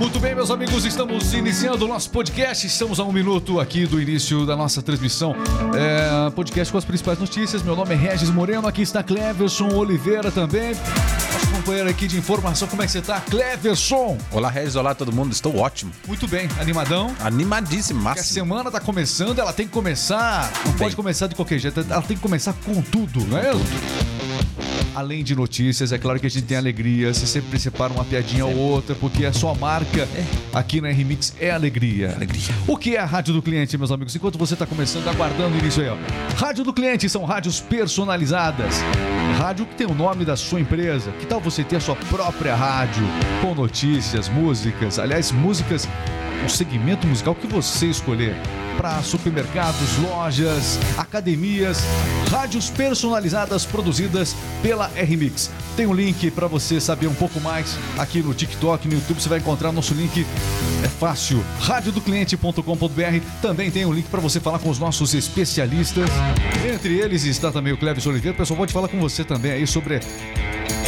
Muito bem, meus amigos, estamos iniciando o nosso podcast. Estamos a um minuto aqui do início da nossa transmissão. É, podcast com as principais notícias. Meu nome é Regis Moreno, aqui está Cleverson Oliveira também. Nosso companheiro aqui de informação. Como é que você está, Cleverson? Olá, Regis. Olá, todo mundo. Estou ótimo. Muito bem, animadão. Animadíssimo, Porque a máximo. semana está começando, ela tem que começar. Não Bem. pode começar de qualquer jeito, ela tem que começar com tudo, não é? Além de notícias, é claro que a gente tem alegria. Você sempre separa uma piadinha ou outra, porque a sua marca aqui na R-Mix é alegria. Alegria. O que é a rádio do cliente, meus amigos? Enquanto você está começando, aguardando o início aí, ó. Rádio do cliente são rádios personalizadas. Rádio que tem o nome da sua empresa. Que tal você ter a sua própria rádio com notícias, músicas? Aliás, músicas, o segmento musical que você escolher. Para supermercados, lojas, academias, rádios personalizadas produzidas pela R-Mix. Tem um link para você saber um pouco mais aqui no TikTok, no YouTube. Você vai encontrar nosso link é fácil. radiodocliente.com.br. Também tem um link para você falar com os nossos especialistas. Entre eles está também o Cleves Oliveira. O pessoal pode falar com você também aí sobre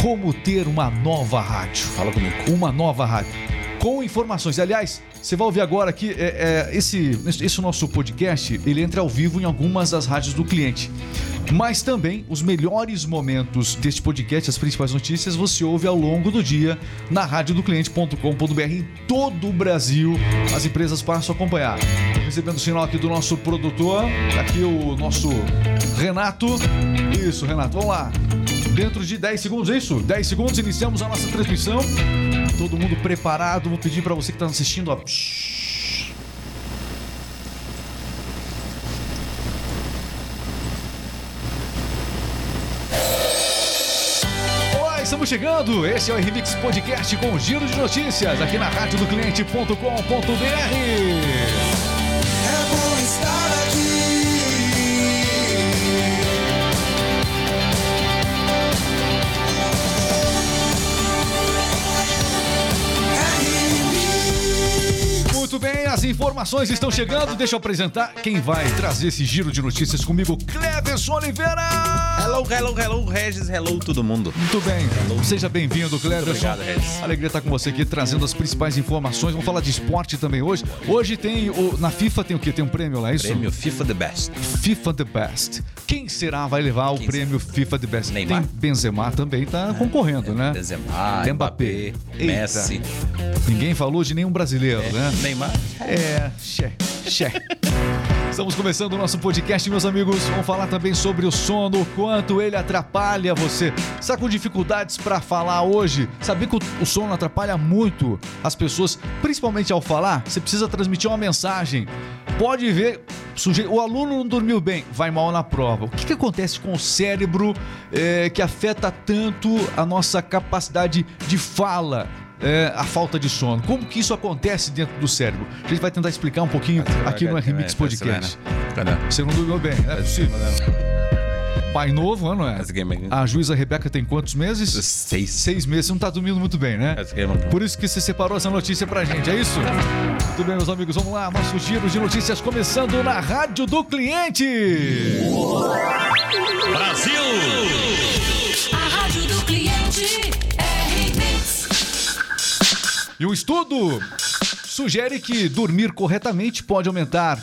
como ter uma nova rádio. Fala comigo. Uma nova rádio. Com informações. Aliás, você vai ouvir agora aqui é, é, esse, esse nosso podcast. Ele entra ao vivo em algumas das rádios do cliente. Mas também os melhores momentos deste podcast, as principais notícias, você ouve ao longo do dia na radiodocliente.com.br em todo o Brasil. As empresas passam a acompanhar. Recebendo o sinal aqui do nosso produtor, aqui o nosso Renato. Isso, Renato, vamos lá. Dentro de 10 segundos, é isso? 10 segundos, iniciamos a nossa transmissão. Todo mundo preparado. Vou pedir para você que está assistindo, ó. Estamos chegando. Esse é o RMix Podcast com giro de notícias aqui na rádio do cliente.com.br. É bom estar as informações estão chegando. Deixa eu apresentar quem vai trazer esse giro de notícias comigo, Cleverson Oliveira. Hello, hello, hello, Regis. Hello, todo mundo. Muito bem, seja bem-vindo, Cleverson. obrigado, Regis. Alegria estar com você aqui, trazendo as principais informações. Vamos falar de esporte também hoje. Hoje tem, o, na FIFA tem o quê? Tem um prêmio lá, é isso? Prêmio FIFA The Best. FIFA The Best. Quem será vai levar o Quem prêmio FIFA The Best? Neymar? Tem Benzema também tá concorrendo, né? Benzema, Mbappé. Mbappé, Eita. Messi. Ninguém falou de nenhum brasileiro, né? Neymar. É, xé, xé. Estamos começando o nosso podcast, meus amigos. Vamos falar também sobre o sono, o quanto ele atrapalha você. Está com dificuldades para falar hoje? Sabia que o, sono atrapalha muito as pessoas, principalmente ao falar? Você precisa transmitir uma mensagem. Pode ver, suje... o aluno não dormiu bem, vai mal na prova. O que, que acontece com o cérebro eh, que afeta tanto a nossa capacidade de fala? É, a falta de sono. Como que isso acontece dentro do cérebro? A gente vai tentar explicar um pouquinho aqui no Remix Podcast. Cadê? Você não dormiu bem, é possível. Pai novo, não é? A juíza Rebeca tem quantos meses? Seis. Seis meses, você não tá dormindo muito bem, né? Por isso que você separou essa notícia pra gente, é isso? Muito bem, meus amigos, vamos lá. Nosso giro de notícias começando na Rádio do Cliente. A E um estudo sugere que dormir corretamente pode aumentar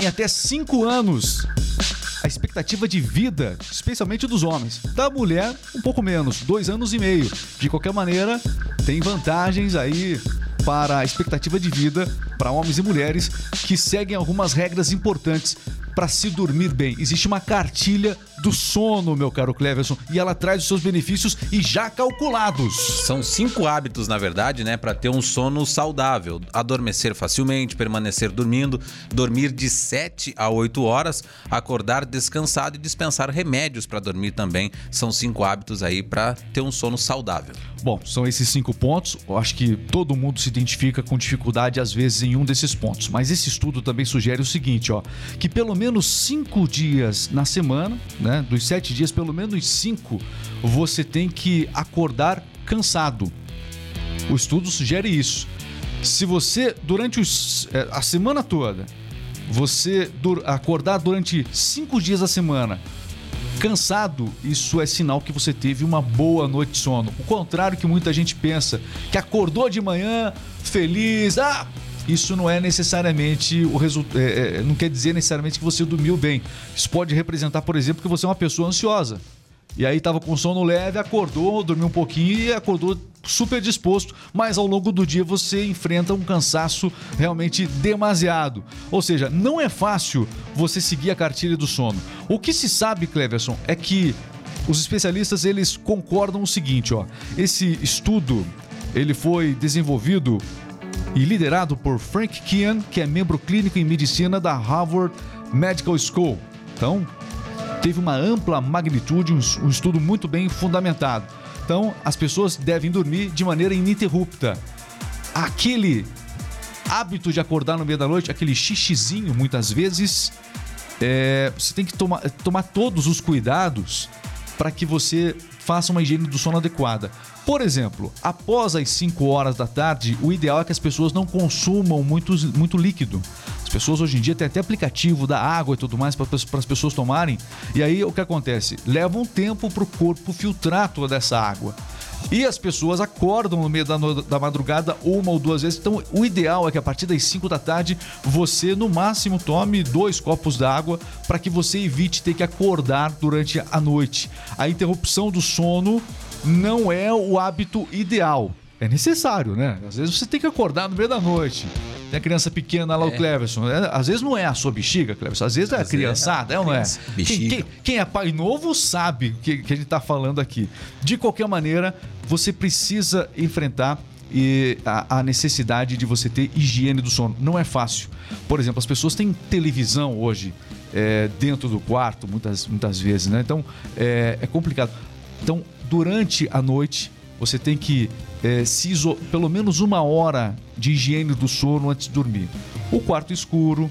em até 5 anos a expectativa de vida, especialmente dos homens. Da mulher, um pouco menos, dois anos e meio. De qualquer maneira, tem vantagens aí para a expectativa de vida para homens e mulheres que seguem algumas regras importantes para se dormir bem. Existe uma cartilha do sono, meu caro Cleverson, e ela traz os seus benefícios e já calculados. São cinco hábitos, na verdade, né, para ter um sono saudável. Adormecer facilmente, permanecer dormindo, dormir de 7 a 8 horas, acordar descansado e dispensar remédios para dormir também. São cinco hábitos aí para ter um sono saudável. Bom, são esses cinco pontos. Eu acho que todo mundo se identifica com dificuldade, às vezes, em um desses pontos. Mas esse estudo também sugere o seguinte, ó, que pelo menos cinco dias na semana, né? Dos sete dias, pelo menos cinco, você tem que acordar cansado. O estudo sugere isso. Se você, durante os, eh, a semana toda, você acordar durante cinco dias da semana Cansado, isso é sinal que você teve uma boa noite de sono. O contrário que muita gente pensa, que acordou de manhã feliz, ah, isso não é necessariamente o resultado, não quer dizer necessariamente que você dormiu bem. Isso pode representar, por exemplo, que você é uma pessoa ansiosa. E aí tava com sono leve, acordou, dormiu um pouquinho e acordou super disposto, mas ao longo do dia você enfrenta um cansaço realmente demasiado. Ou seja, não é fácil você seguir a cartilha do sono. O que se sabe, Cleverson, é que os especialistas eles concordam o seguinte, ó. Esse estudo ele foi desenvolvido e liderado por Frank Kian, que é membro clínico em medicina da Harvard Medical School. Então, teve uma ampla magnitude, um, um estudo muito bem fundamentado. Então, as pessoas devem dormir de maneira ininterrupta. Aquele hábito de acordar no meio da noite, aquele xixizinho, muitas vezes, é, você tem que tomar, tomar todos os cuidados para que você faça uma higiene do sono adequada. Por exemplo, após as 5 horas da tarde, o ideal é que as pessoas não consumam muito, muito líquido. As pessoas hoje em dia têm até aplicativo da água e tudo mais para as pessoas tomarem. E aí o que acontece? Leva um tempo para o corpo filtrar toda essa água. E as pessoas acordam no meio da, da madrugada uma ou duas vezes. Então, o ideal é que a partir das 5 da tarde você, no máximo, tome dois copos d'água para que você evite ter que acordar durante a noite. A interrupção do sono não é o hábito ideal. É necessário, né? Às vezes você tem que acordar no meio da noite. Tem a criança pequena lá, o Cleverson. É, às vezes não é a sua bexiga, Cleverson. Às vezes é a é criançada, é ou não é? Quem, quem- quem é pai novo sabe o que, que a gente está falando aqui. De qualquer maneira, você precisa enfrentar e, a, a necessidade de você ter higiene do sono. Não é fácil. Por exemplo, as pessoas têm televisão hoje é, dentro do quarto, muitas, muitas vezes, né? Então é, é complicado. Então, durante a noite, você tem que é, se iso- pelo menos uma hora de higiene do sono antes de dormir. O quarto escuro,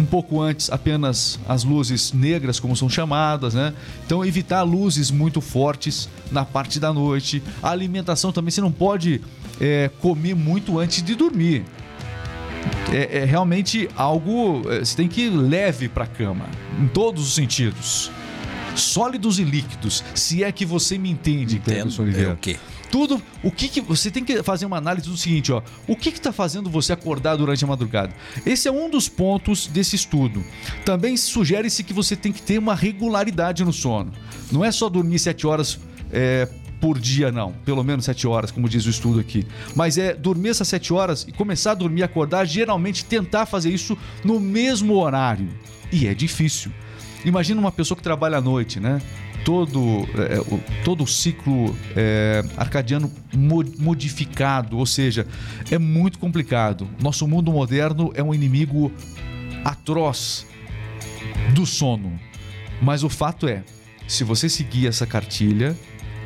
um pouco antes apenas as luzes negras, como são chamadas, né? Então evitar luzes muito fortes na parte da noite. A alimentação também, você não pode é, comer muito antes de dormir. É, é realmente algo, é, você tem que ir leve para a cama, em todos os sentidos. Sólidos e líquidos, se é que você me entende, Cleberson. Oliveira É o quê? tudo. O que, que você tem que fazer uma análise do seguinte, ó. O que está fazendo você acordar durante a madrugada? Esse é um dos pontos desse estudo. Também sugere-se que você tem que ter uma regularidade no sono. Não é só dormir sete horas é, por dia, não. Pelo menos sete horas, como diz o estudo aqui. Mas é dormir essas sete horas e começar a dormir e acordar, geralmente tentar fazer isso no mesmo horário. E é difícil. Imagina uma pessoa que trabalha à noite, né? Todo, é, o, todo o ciclo é, arcadiano mo- modificado, ou seja, é muito complicado. Nosso mundo moderno é um inimigo atroz do sono. Mas o fato é, se você seguir essa cartilha,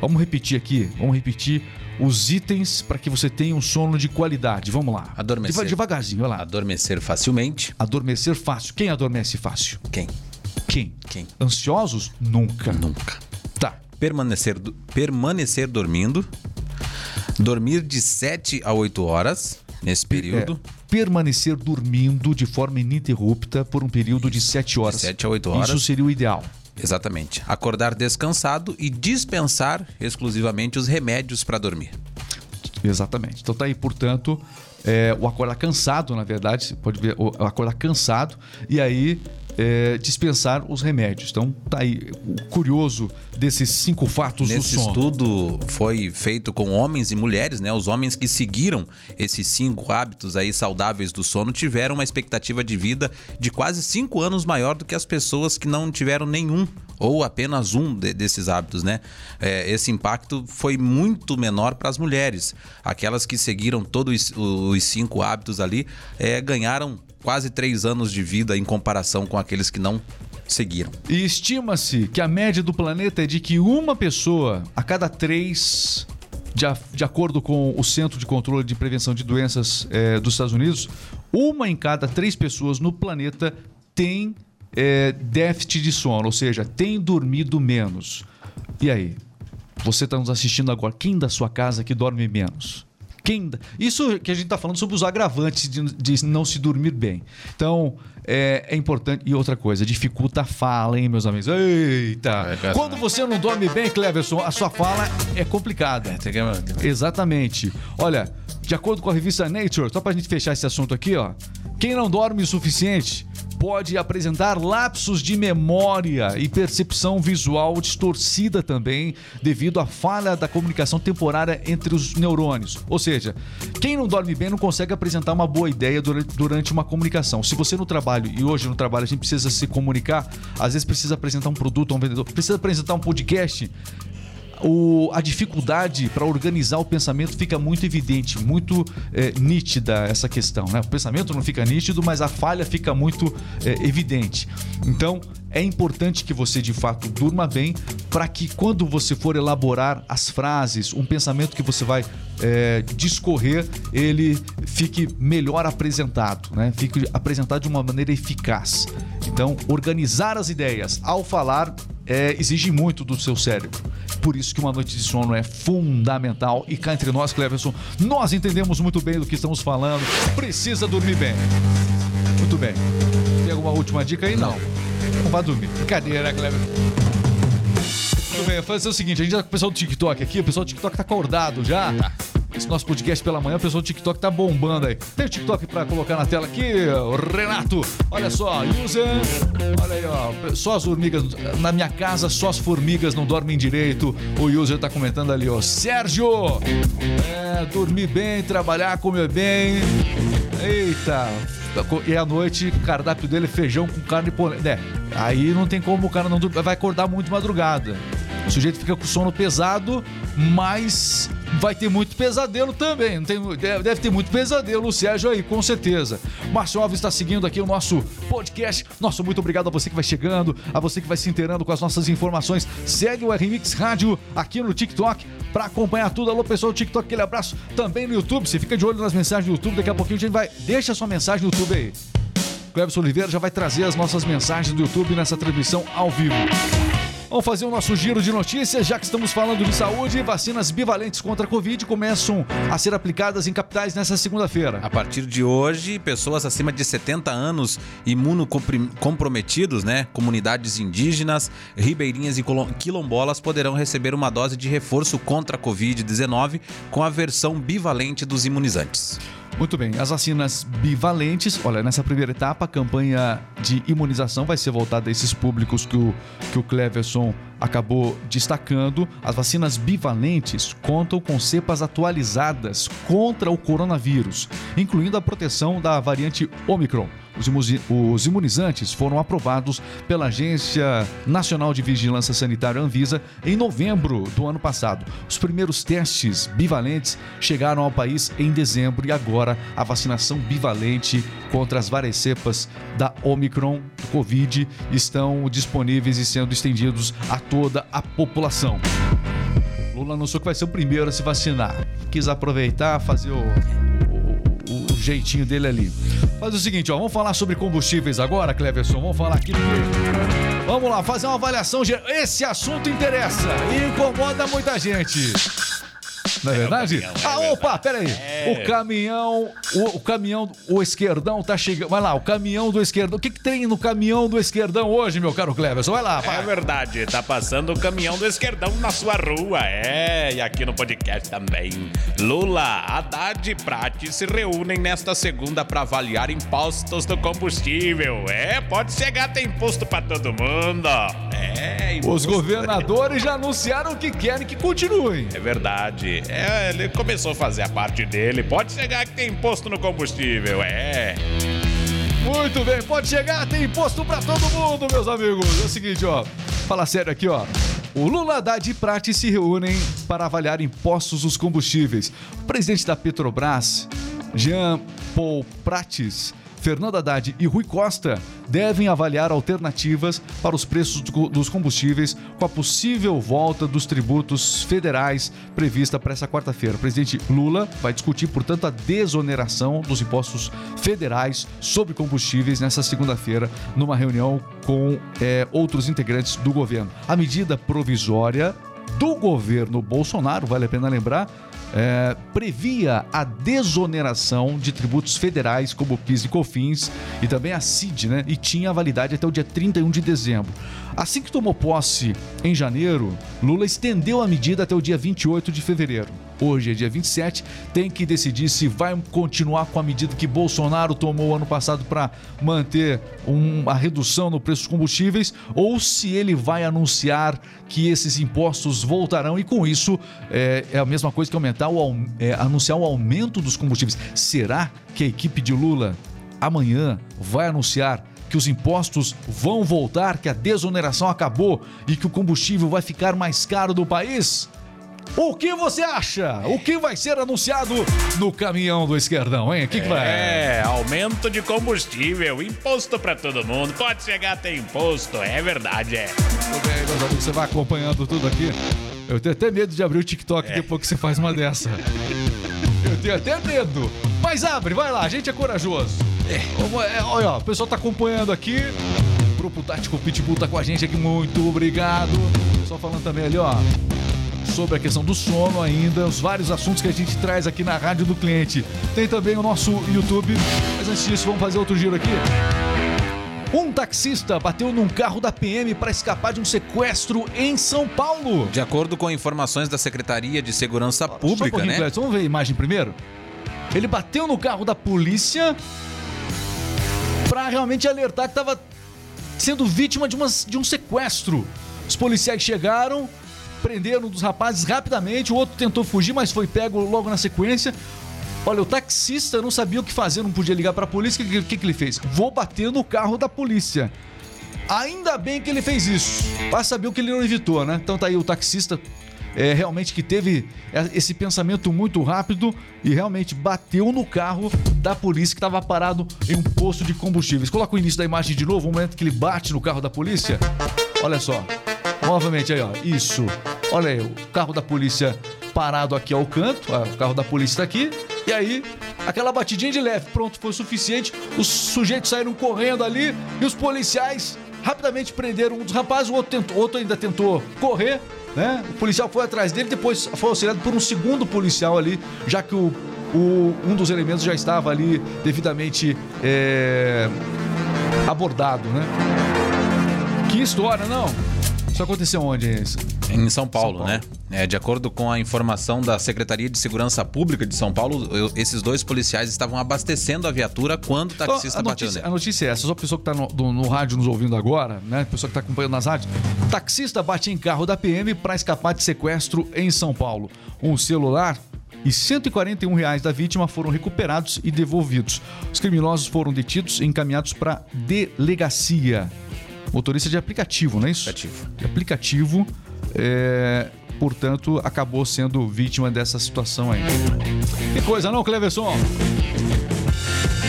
vamos repetir aqui, vamos repetir os itens para que você tenha um sono de qualidade. Vamos lá. Adormecer. Deva- devagarzinho, vai lá. Adormecer facilmente. Adormecer fácil. Quem adormece fácil? Quem? Quem? Quem? Ansiosos? Nunca. Nunca. Tá. Permanecer, do- permanecer dormindo. Dormir de 7 a 8 horas nesse período. É, permanecer dormindo de forma ininterrupta por um período de 7 horas. 7 a 8 horas. Isso seria o ideal. Exatamente. Acordar descansado e dispensar exclusivamente os remédios para dormir. Exatamente. Então tá aí, portanto, é, o acordar cansado, na verdade, você pode ver, o acordar cansado e aí é, dispensar os remédios. Então tá aí o curioso desses cinco fatos Nesse do sono. estudo foi feito com homens e mulheres, né? Os homens que seguiram esses cinco hábitos aí saudáveis do sono tiveram uma expectativa de vida de quase cinco anos maior do que as pessoas que não tiveram nenhum ou apenas um de- desses hábitos, né? É, esse impacto foi muito menor para as mulheres. Aquelas que seguiram todos os, os cinco hábitos ali é, ganharam quase três anos de vida em comparação com aqueles que não seguiram. E estima-se que a média do planeta é de que uma pessoa a cada três, de, a- de acordo com o Centro de Controle de Prevenção de Doenças eh, dos Estados Unidos, uma em cada três pessoas no planeta tem eh, déficit de sono, ou seja, tem dormido menos. E aí? Você está nos assistindo agora. Quem da sua casa que dorme menos? Quem, isso que a gente está falando sobre os agravantes de, de não se dormir bem. Então, é, é importante. E outra coisa, dificulta a fala, hein, meus amigos? Eita! É. Quando você não dorme bem, Cleverson, a sua fala é complicada. Que- Exatamente. Olha, de acordo com a revista Nature, só pra gente fechar esse assunto aqui, ó. Quem não dorme o suficiente pode apresentar lapsos de memória e percepção visual distorcida também, devido à falha da comunicação temporária entre os neurônios. Ou seja, quem não dorme bem não consegue apresentar uma boa ideia durante, uma comunicação. Se você no trabalho, e hoje no trabalho a gente precisa se comunicar, às vezes precisa apresentar um produto a um vendedor, precisa apresentar um podcast, o- a dificuldade para organizar o pensamento fica muito evidente, muito é, nítida essa questão. Né? O pensamento não fica nítido, mas a falha fica muito é, evidente. Então é importante que você de fato durma bem para que quando você for elaborar as frases, um pensamento que você vai é, discorrer, ele fique melhor apresentado, né? fique apresentado de uma maneira eficaz. Então, organizar as ideias ao falar é, exige muito do seu cérebro. Por isso que uma noite de sono é fundamental. E cá entre nós, Cleverson, nós entendemos muito bem do que estamos falando. Precisa dormir bem. Muito bem. Tem alguma última dica aí? Não. Não vai dormir. Brincadeira, Cleverson. Muito bem, fazer o seguinte, a gente já com o pessoal do TikTok aqui, o pessoal do TikTok tá acordado já. Esse nosso podcast pela manhã, o pessoal do TikTok tá bombando aí. Tem o TikTok pra colocar na tela aqui, Renato. Olha só, user. Olha aí, ó. Só as formigas. Na minha casa, só as formigas não dormem direito. O user tá comentando ali, ó. Sérgio! É, dormir bem, trabalhar, comer bem. Eita! E à noite, o cardápio dele é feijão com carne polenta. É, aí não tem como o cara não dormir. Vai acordar muito de madrugada. O sujeito fica com sono pesado, mas vai ter muito pesadelo também. Tem, deve, ter muito pesadelo o Sérgio aí, com certeza. Márcio Alves está seguindo aqui o nosso podcast. Nosso muito obrigado a você que vai chegando, a você que vai se inteirando com as nossas informações. Segue o RMix Rádio aqui no TikTok para acompanhar tudo. Alô, pessoal do TikTok, aquele abraço. Também no YouTube, você fica de olho nas mensagens do YouTube. Daqui a pouquinho a gente vai. Deixa sua mensagem no YouTube aí. Cleberson Oliveira já vai trazer as nossas mensagens do YouTube nessa transmissão ao vivo. Vamos fazer o nosso giro de notícias, já que estamos falando de saúde. Vacinas bivalentes contra a Covid começam a ser aplicadas em capitais nessa segunda-feira. A partir de hoje, pessoas acima de 70 anos imunocomprometidos, né, comunidades indígenas, ribeirinhas e quilombolas poderão receber uma dose de reforço contra a Covid-19 com a versão bivalente dos imunizantes. Muito bem, as vacinas bivalentes, olha, nessa primeira etapa, a campanha de imunização vai ser voltada a esses públicos que o, que o Cleverson acabou destacando. As vacinas bivalentes contam com cepas atualizadas contra o coronavírus, incluindo a proteção da variante Omicron. Os imunizantes foram aprovados pela Agência Nacional de Vigilância Sanitária Anvisa em novembro do ano passado. Os primeiros testes bivalentes chegaram ao país em dezembro e agora a vacinação bivalente contra as várias cepas da Omicron Covid estão disponíveis e sendo estendidos a toda a população. Lula anunciou que vai ser o primeiro a se vacinar. Quis aproveitar, fazer o jeitinho dele ali. Faz o seguinte, ó, vamos falar sobre combustíveis agora, Cleverson. Vamos falar aqui. Vamos lá, fazer uma avaliação. geral. Esse assunto interessa e incomoda muita gente. Não é verdade? ah, opa, peraí. O caminhão, o, o caminhão, o esquerdão tá chegando. Vai lá, o caminhão do esquerdão. O que, que tem no caminhão do esquerdão hoje, meu caro Cleverson? Vai lá, É vai. verdade, tá passando o caminhão do esquerdão na sua rua, é, e aqui no podcast também. Lula, Haddad e Prati se reúnem nesta segunda para avaliar impostos do combustível. É, pode chegar, tem imposto pra todo mundo. É, Os governadores já anunciaram que querem que continuem. É verdade. É, ele começou a fazer a parte dele. Pode chegar que tem imposto no combustível, é. Muito bem, pode chegar, tem imposto pra todo mundo, meus amigos. É o seguinte, ó. Fala sério aqui, ó. O Lula, Haddad e Prati se reúnem para avaliar impostos dos combustíveis. O presidente da Petrobras, Jean Paul Prates, Fernando Haddad e Rui Costa devem avaliar alternativas para os preços do- dos combustíveis com a possível volta dos tributos federais prevista para essa quarta-feira. O presidente Lula vai discutir, portanto, a desoneração dos impostos federais sobre combustíveis nessa segunda-feira, numa reunião com eh, outros integrantes do governo. A medida provisória do governo Bolsonaro, vale a pena lembrar, é, previa a desoneração de tributos federais como o PIS e COFINS e também a CID, né? E tinha validade até o dia 31 de dezembro. Assim que tomou posse em janeiro, Lula estendeu a medida até o dia 28 de fevereiro. Hoje é dia 27, tem que decidir se vai continuar com a medida que Bolsonaro tomou ano passado para manter um- a redução no preço dos combustíveis ou se ele vai anunciar que esses impostos voltarão e com isso é, é a mesma coisa que aumentar o, é, anunciar o aumento dos combustíveis. Será que a equipe de Lula amanhã vai anunciar que os impostos vão voltar, que a desoneração acabou e que o combustível vai ficar mais caro do país? O que você acha? O que vai ser anunciado no caminhão do esquerdão, hein? O que, que vai? É, aumento de combustível, imposto pra todo mundo. Pode chegar a ter imposto, é verdade, é. Tudo bem, meus amigos, você vai acompanhando tudo aqui. Eu tenho até medo de abrir o TikTok depois que você faz uma dessa. Eu tenho até medo. Mas abre, vai lá, a gente é corajoso. Vamos- é, olha, o pessoal tá acompanhando aqui. O Grupo Tático Pitbull tá com a gente aqui, muito obrigado. Só falando também ali, ó. Sobre a questão do sono ainda, os vários assuntos que a gente traz aqui na Rádio do Cliente. Tem também o nosso YouTube. Mas antes disso, vamos fazer outro giro aqui. Um taxista bateu num carro da PM para escapar de um sequestro em São Paulo. De acordo com informações da Secretaria de Segurança Só um Pública, pouquinho, né? Clécio, vamos ver a imagem primeiro? Ele bateu no carro da polícia para realmente alertar que estava sendo vítima de, umas- de um sequestro. Os policiais chegaram, prenderam um dos rapazes rapidamente, o outro tentou fugir, mas foi pego logo na sequência. Olha, o taxista não sabia o que fazer, não podia ligar para a polícia. O que, que, que ele fez? Vou bater no carro da polícia. Ainda bem que ele fez isso. Vai saber o que ele não evitou, né? Então tá aí o taxista é, realmente que teve esse pensamento muito rápido e realmente bateu no carro da polícia que estava parado em um posto de combustíveis. Coloca o início da imagem de novo, o momento que ele bate no carro da polícia. Olha só. Novamente aí, ó. Isso. Olha aí, o carro da polícia parado aqui ao canto. ó, o carro da polícia tá aqui. E aí, aquela batidinha de leve. Pronto, foi suficiente. Os sujeitos saíram correndo ali e os policiais rapidamente prenderam um dos rapazes. O outro, tentou, outro ainda tentou correr. Né? O policial foi atrás dele, depois foi auxiliado por um segundo policial ali, já que o, o- um dos elementos já estava ali devidamente é, abordado, né? Que história, não? Isso aconteceu onde, isso? Em São Paulo, São Paulo. né? É, de acordo com a informação da Secretaria de Segurança Pública de São Paulo, eu- esses dois policiais estavam abastecendo a viatura quando o taxista a, bateu notícia, nele. a notícia é essa, só a pessoa que está no, no rádio nos ouvindo agora, né? A pessoa que está acompanhando nas rádios. Taxista bate em carro da PM para escapar de sequestro em São Paulo. Um celular e 141 reais da vítima foram recuperados e devolvidos. Os criminosos foram detidos e encaminhados para delegacia. Motorista de aplicativo, não é isso? Aplicativo. De aplicativo. é, portanto, acabou sendo vítima dessa situação aí. Que coisa, não, Cleverson?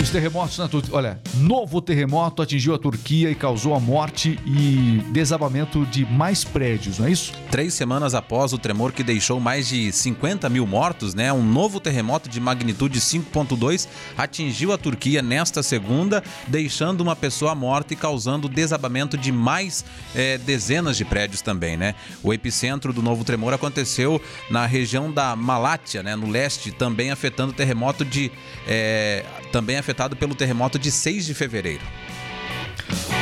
Os terremotos na Turquia. Olha, novo terremoto atingiu a Turquia e causou a morte e desabamento de mais prédios, não é isso? Três semanas após o tremor que deixou mais de 50 mil mortos, né? Um novo terremoto de magnitude 5.2 atingiu a Turquia nesta segunda, deixando uma pessoa morta e causando desabamento de mais eh, dezenas de prédios também, né? O epicentro do novo tremor aconteceu na região da Malátia, né? No leste, também afetando o terremoto de. eh, também afetado pelo terremoto de 6 de fevereiro.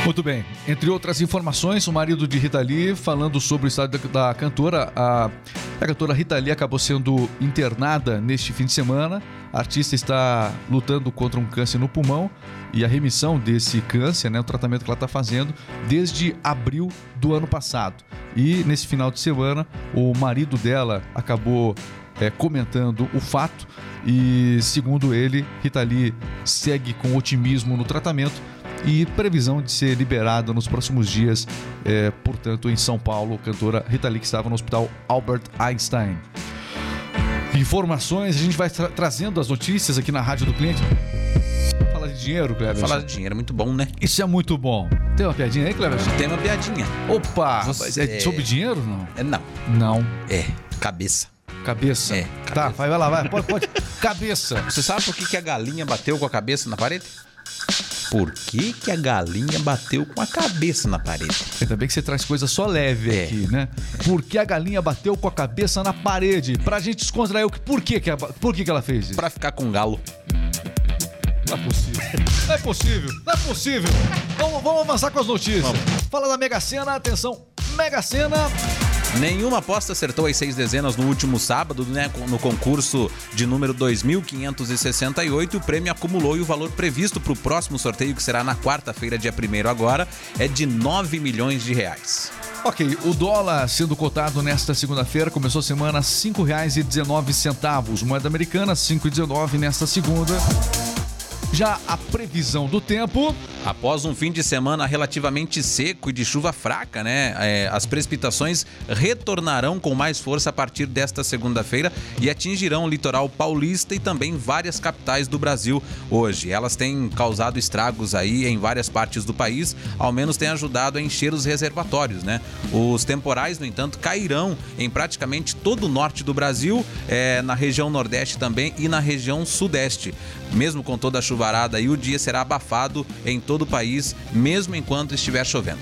Muito bem. Entre outras informações, o marido de Rita Lee falando sobre o estado da, cantora. A, a cantora Rita Lee acabou sendo internada neste fim de semana. A artista está lutando contra um câncer no pulmão e a remissão desse câncer, né, o tratamento que ela está fazendo desde abril do ano passado. E nesse final de semana, o marido dela acabou é, comentando o fato e, segundo ele, Rita Lee segue com otimismo no tratamento e previsão de ser liberada nos próximos dias, é, portanto, em São Paulo, cantora Rita Lee que estava no Hospital Albert Einstein. Informações, a gente vai tra- trazendo as notícias aqui na Rádio do Cliente. Dinheiro, Cleber. Falar de dinheiro é muito bom, né? Isso é muito bom. Tem uma piadinha aí, Cleber? Tem uma piadinha. Opa! Você- mas é sobre dinheiro não? É, não, Não. é cabeça. Cabeça. É, Tá, cabeça. vai, vai lá, vai. Pode, pode. Cabeça. Você sabe por que, que a galinha bateu com a cabeça na parede? Por que, que a galinha bateu com a cabeça na parede? Ainda bem que você traz coisa só leve É. aqui, né? Por que a galinha bateu com a cabeça na parede? Pra gente descontrair o que. Por que, que, a- por que, que ela fez isso? Pra ficar com galo. Não é possível. Não é possível. Não é possível. Vamos, vamos avançar com as notícias. Fala da Mega Sena, atenção. Mega Sena. Nenhuma aposta acertou as seis dezenas no último sábado, né? No concurso de número 2.568, o prêmio acumulou e o valor previsto para o próximo sorteio, que será na quarta-feira, dia 1 agora, é de 9 milhões de reais. Ok, o dólar sendo cotado nesta segunda-feira começou a semana a R$ 5,19. Moeda americana, R$ 5,19 nesta segunda. Já a previsão do tempo. Após um fim de semana relativamente seco e de chuva fraca, né? é, as precipitações retornarão com mais força a partir desta segunda-feira e atingirão o litoral paulista e também várias capitais do Brasil hoje. Elas têm causado estragos aí em várias partes do país, ao menos têm ajudado a encher os reservatórios, né? Os temporais, no entanto, cairão em praticamente todo o norte do Brasil, é, na região nordeste também e na região sudeste. Mesmo com toda a chuvarada aí, o dia será abafado em todo o país, mesmo enquanto estiver chovendo.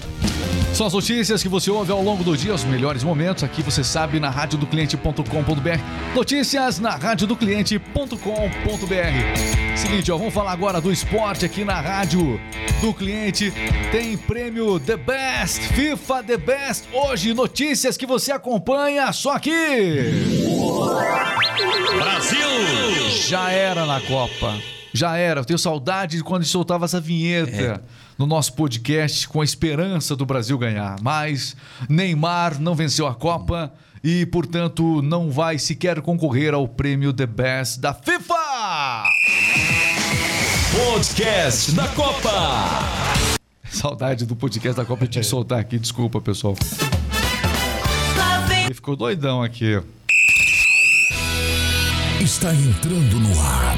São as notícias que você ouve ao longo do dia, os melhores momentos. Aqui você sabe na radiodocliente.com.br. Notícias na radiodocliente.com.br. Seguinte, ó, vamos falar agora do esporte aqui na Rádio do Cliente. Tem prêmio The Best, FIFA The Best. Hoje, notícias que você acompanha só aqui. Brasil! Já era na Copa. Já era. Eu tenho saudade de quando a gente soltava essa vinheta no nosso podcast com a esperança do Brasil ganhar. Mas Neymar não venceu a Copa e, portanto, não vai sequer concorrer ao prêmio The Best da FIFA. Podcast da Copa. Saudade do podcast da Copa, eu tinha que soltar aqui. Desculpa, pessoal. Ele ficou doidão aqui. Está entrando no ar.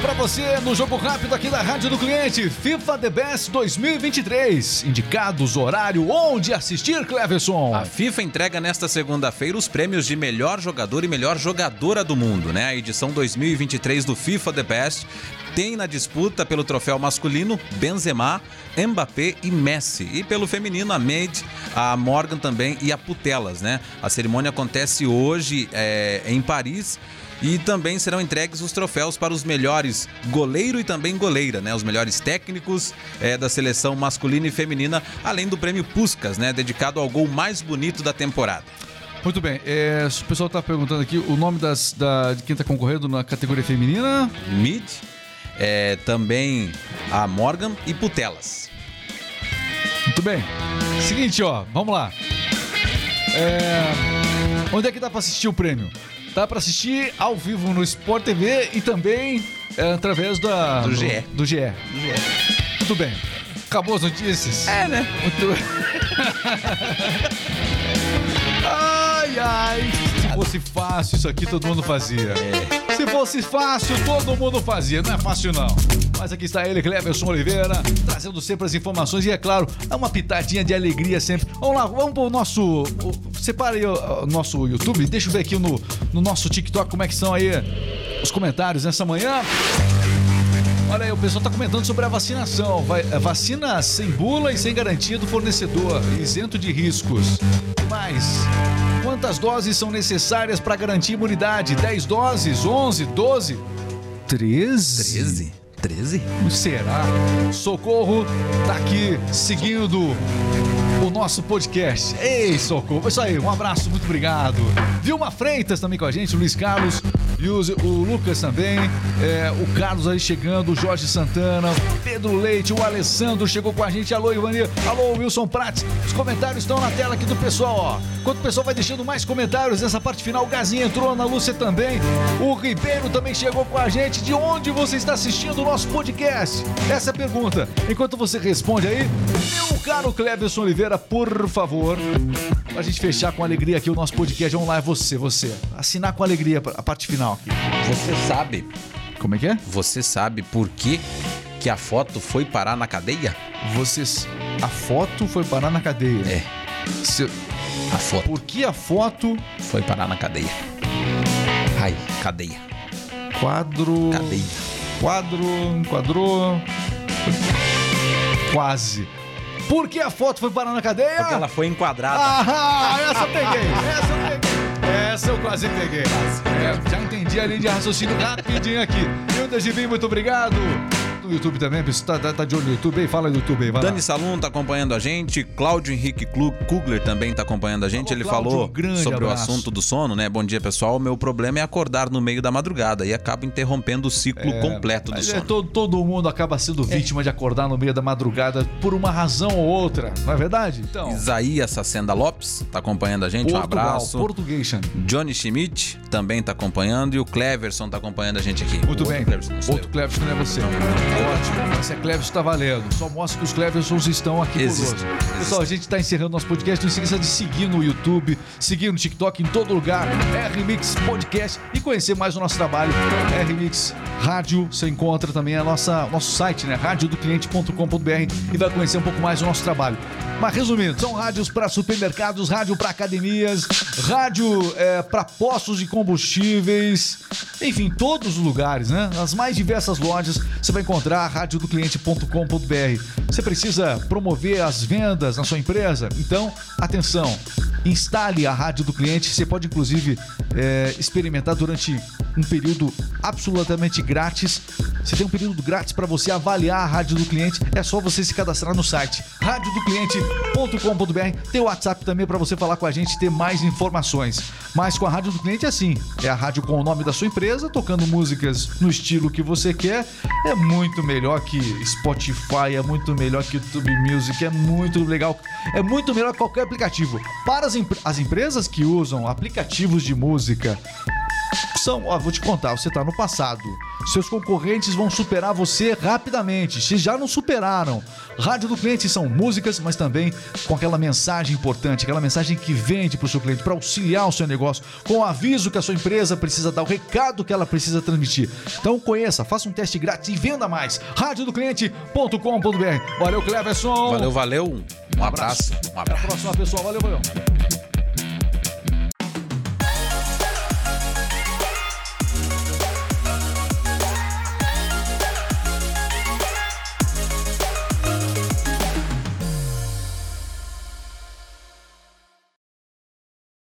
Pra você no jogo rápido aqui da Rádio do Cliente. FIFA The Best 2023. Indicados, horário, onde assistir, Cleverson. A FIFA entrega nesta segunda-feira os prêmios de melhor jogador e melhor jogadora do mundo, né? A edição 2023 do FIFA The Best tem na disputa pelo troféu masculino Benzema, Mbappé e Messi. E pelo feminino, a Made, a Morgan também e a Putelas, né? A cerimônia acontece hoje é, em Paris. E também serão entregues os troféus para os melhores goleiro e também goleira, né? Os melhores técnicos é, da seleção masculina e feminina, além do prêmio Puskas, né? Dedicado ao gol mais bonito da temporada. Muito bem, é, o pessoal tá perguntando aqui o nome das, da, de quem tá concorrendo na categoria feminina. Mid, é, também a Morgan e Putelas. Muito bem. Seguinte, ó, vamos lá. É, onde é que dá pra assistir o prêmio? Dá pra assistir ao vivo no Sport TV e também é, através da, Do GE. Do GE. Muito bem. Acabou as notícias? É, né? Muito... ai, ai. Se fosse fácil isso aqui, todo mundo fazia. Se fosse fácil, todo mundo fazia. Não é fácil, não. Mas aqui está ele, Cleverson Oliveira, trazendo sempre as informações e, é claro, é uma pitadinha de alegria sempre. Vamos lá, vamos pro nosso. aí o, nosso YouTube. Deixa eu ver aqui no, no nosso TikTok como é que são aí os comentários nessa manhã. Olha aí, o pessoal tá comentando sobre a vacinação. Vai, vacina sem bula e sem garantia do fornecedor, isento de riscos. Mais. Quantas doses são necessárias para garantir imunidade? 10 doses? 11? 12? 13? 13? Será? Socorro tá aqui seguindo o nosso podcast. Ei, Socorro. É isso aí, um abraço, muito obrigado. Vilma Freitas também com a gente, Luiz Carlos e o, o Lucas também. é, o Carlos aí chegando, o Jorge Santana, Pedro Leite, o Alessandro chegou com a gente. Alô, Ivani. Alô, Wilson Prats. Os comentários estão na tela aqui do pessoal, ó. Enquanto o pessoal vai deixando mais comentários nessa parte final, o Gazinha entrou, Ana Lúcia também. O Ribeiro também chegou com a gente. De onde você está assistindo o nosso podcast? Essa é a pergunta. Enquanto você responde aí, meu caro Cleverson Oliveira, por favor, pra gente fechar com alegria aqui o nosso podcast. Lá, é você, você. Assinar com alegria a parte final aqui. Você sabe, Como é que é? você sabe por que que a foto foi parar na cadeia? Vocês. A foto foi parar na cadeia. É. Se- A foto por que a foto. foi parar na cadeia. Ai, cadeia. Quadro. Cadeia. Quadro. Enquadrou. Quase. Por que a foto foi parar na cadeia? Porque ela foi enquadrada. Ah, essa eu peguei. Essa eu peguei. Essa eu quase peguei. É, já entendi a linha de raciocínio rapidinho aqui. Hilda Givim, muito obrigado. No YouTube também, pessoal. Tá, tá de olho no YouTube aí? Fala no YouTube aí, vai Dani lá. Salum tá acompanhando a gente, Cláudio Henrique Kugler também tá acompanhando a gente. Alô, Ele Cláudio, falou grande sobre o abraço. assunto do sono, né? Bom dia, pessoal. O meu problema é acordar no meio da madrugada e acabo interrompendo o ciclo completo do é, sono. todo, todo mundo acaba sendo vítima de acordar no meio da madrugada por uma razão ou outra, não é verdade? Então, Isaías Sacenda Lopes tá acompanhando a gente. um Portugal, abraço. português. Johnny Schmidt também tá acompanhando e o Cleverson tá acompanhando a gente aqui. Muito O bem. Cleverson, não Outro. Cleverson não é você. Ótimo. É Cleverson, tá valendo. Só mostra que os Cleversons estão aqui Existe. conosco. Pessoal, a gente tá encerrando nosso podcast. Não esqueça de seguir no YouTube, seguir no TikTok, em todo lugar. R-Mix Podcast e conhecer mais o nosso trabalho. R-Mix Rádio, você encontra também a nossa nosso site, né? radiodocliente.com.br e vai conhecer um pouco mais o nosso trabalho. Mas resumindo, são rádios para supermercados, rádio para academias, rádio para postos de combustíveis, enfim, todos os lugares, né? Nas mais diversas lojas você vai encontrar radiodocliente.com.br. Você precisa promover as vendas na sua empresa? Então, atenção, instale a rádio do cliente. Você pode inclusive é, experimentar durante um período absolutamente grátis. Você tem um período grátis para você avaliar a rádio do cliente. É só você se cadastrar no site radiodocliente.com.br. Tem o WhatsApp também para você falar com a gente ter mais informações. Mas com a rádio do cliente é assim: é a rádio com o nome da sua empresa, tocando músicas no estilo que você quer. É muito melhor que Spotify, é muito melhor que YouTube Music, é muito legal. É muito melhor que qualquer aplicativo. Para as, as empresas que usam aplicativos de música, são, ó, vou te contar, você tá no passado. Seus concorrentes vão superar você rapidamente. Se já não superaram. Rádio do cliente são músicas, mas também com aquela mensagem importante, aquela mensagem que vende para o seu cliente, para auxiliar o seu negócio, com o aviso que a sua empresa precisa dar, o recado que ela precisa transmitir. Então conheça, faça um teste grátis e venda mais. Radiodocliente.com.br. Valeu, Cleverson. Valeu, valeu. Um abraço. Um Até a abraço. próxima, pessoal. Valeu, valeu.